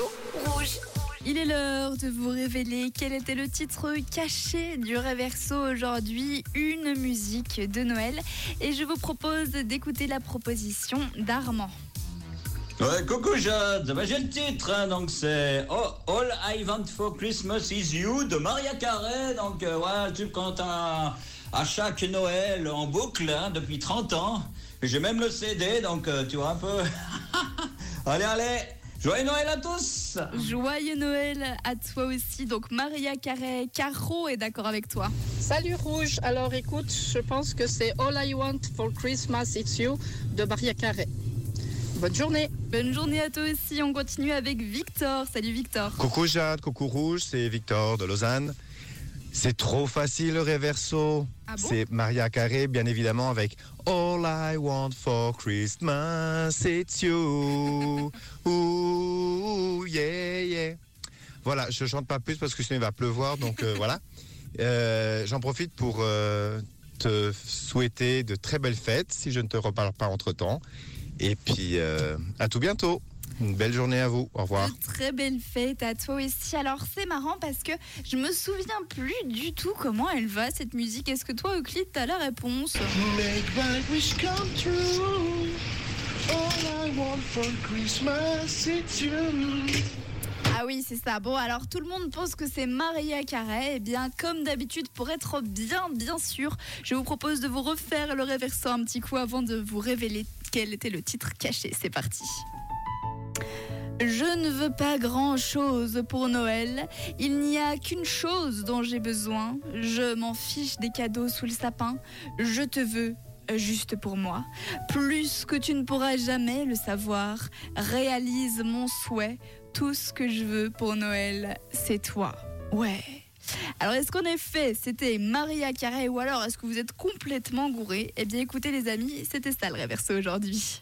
rouge. Il est l'heure de vous révéler quel était le titre caché du Reverso aujourd'hui, une musique de Noël. Et je vous propose d'écouter la proposition d'Armand. Ouais, coucou Jade, bah, j'ai le titre, hein, donc c'est oh, All I Want for Christmas is You de Maria Carey, donc euh, ouais, tu comptes à, à chaque Noël en boucle hein, depuis 30 ans. J'ai même le CD, donc euh, tu vois un peu. allez, allez, joyeux Noël à tous Joyeux Noël à toi aussi. Donc Maria Carré, Caro est d'accord avec toi. Salut Rouge, alors écoute, je pense que c'est All I Want for Christmas It's You de Maria Carré. Bonne journée. Bonne journée à toi aussi. On continue avec Victor. Salut Victor. Coucou Jade, coucou Rouge, c'est Victor de Lausanne. C'est trop facile le reverso. Ah bon? C'est Maria Carré, bien évidemment, avec All I want for Christmas, it's you. Ooh, yeah, yeah. Voilà, je chante pas plus parce que sinon il va pleuvoir, donc euh, voilà. Euh, J'en profite pour euh, te souhaiter de très belles fêtes, si je ne te reparle pas entre-temps. Et puis, à tout bientôt. Une belle journée à vous. Au revoir. Très belle fête à toi aussi. Alors c'est marrant parce que je me souviens plus du tout comment elle va cette musique. Est-ce que toi Euclide t'as la réponse? Make my wish come true. All I want for Christmas, it's you. Ah oui c'est ça. Bon alors tout le monde pense que c'est Maria Carey. Eh bien comme d'habitude pour être bien bien sûr, je vous propose de vous refaire le réverso un petit coup avant de vous révéler quel était le titre caché. C'est parti. Je ne veux pas grand-chose pour Noël. Il n'y a qu'une chose dont j'ai besoin. Je m'en fiche des cadeaux sous le sapin. Je te veux juste pour moi. Plus que tu ne pourras jamais le savoir. Réalise mon souhait. Tout ce que je veux pour Noël, c'est toi. Ouais. Alors est-ce qu'en effet c'était Maria Carey ou alors est-ce que vous êtes complètement gouré? Eh bien écoutez les amis, c'était ça le réverso aujourd'hui.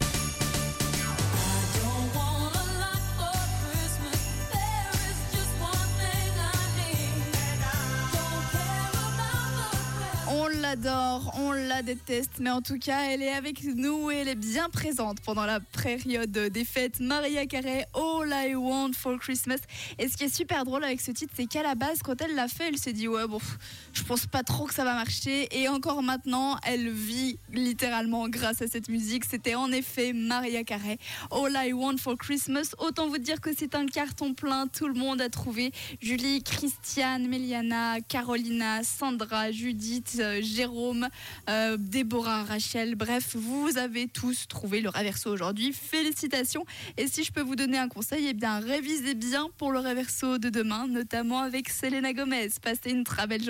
L'adore, on la déteste, mais en tout cas, elle est avec nous et elle est bien présente pendant la période des fêtes. Maria Carey, All I Want for Christmas. Et ce qui est super drôle avec ce titre, c'est qu'à la base, quand elle l'a fait, elle s'est dit ouais bon, je pense pas trop que ça va marcher. Et encore maintenant, elle vit littéralement grâce à cette musique. C'était en effet Maria Carey, All I Want for Christmas. Autant vous dire que c'est un carton plein. Tout le monde a trouvé. Julie, Christiane, Meliana, Carolina, Sandra, Judith, euh, Jérôme, euh, Déborah, Rachel. Bref, vous avez tous trouvé le reverso aujourd'hui. Félicitations. Et si je peux vous donner un conseil, eh bien révisez bien pour le reverso de demain, notamment avec Selena Gomez. Passez une très belle journée.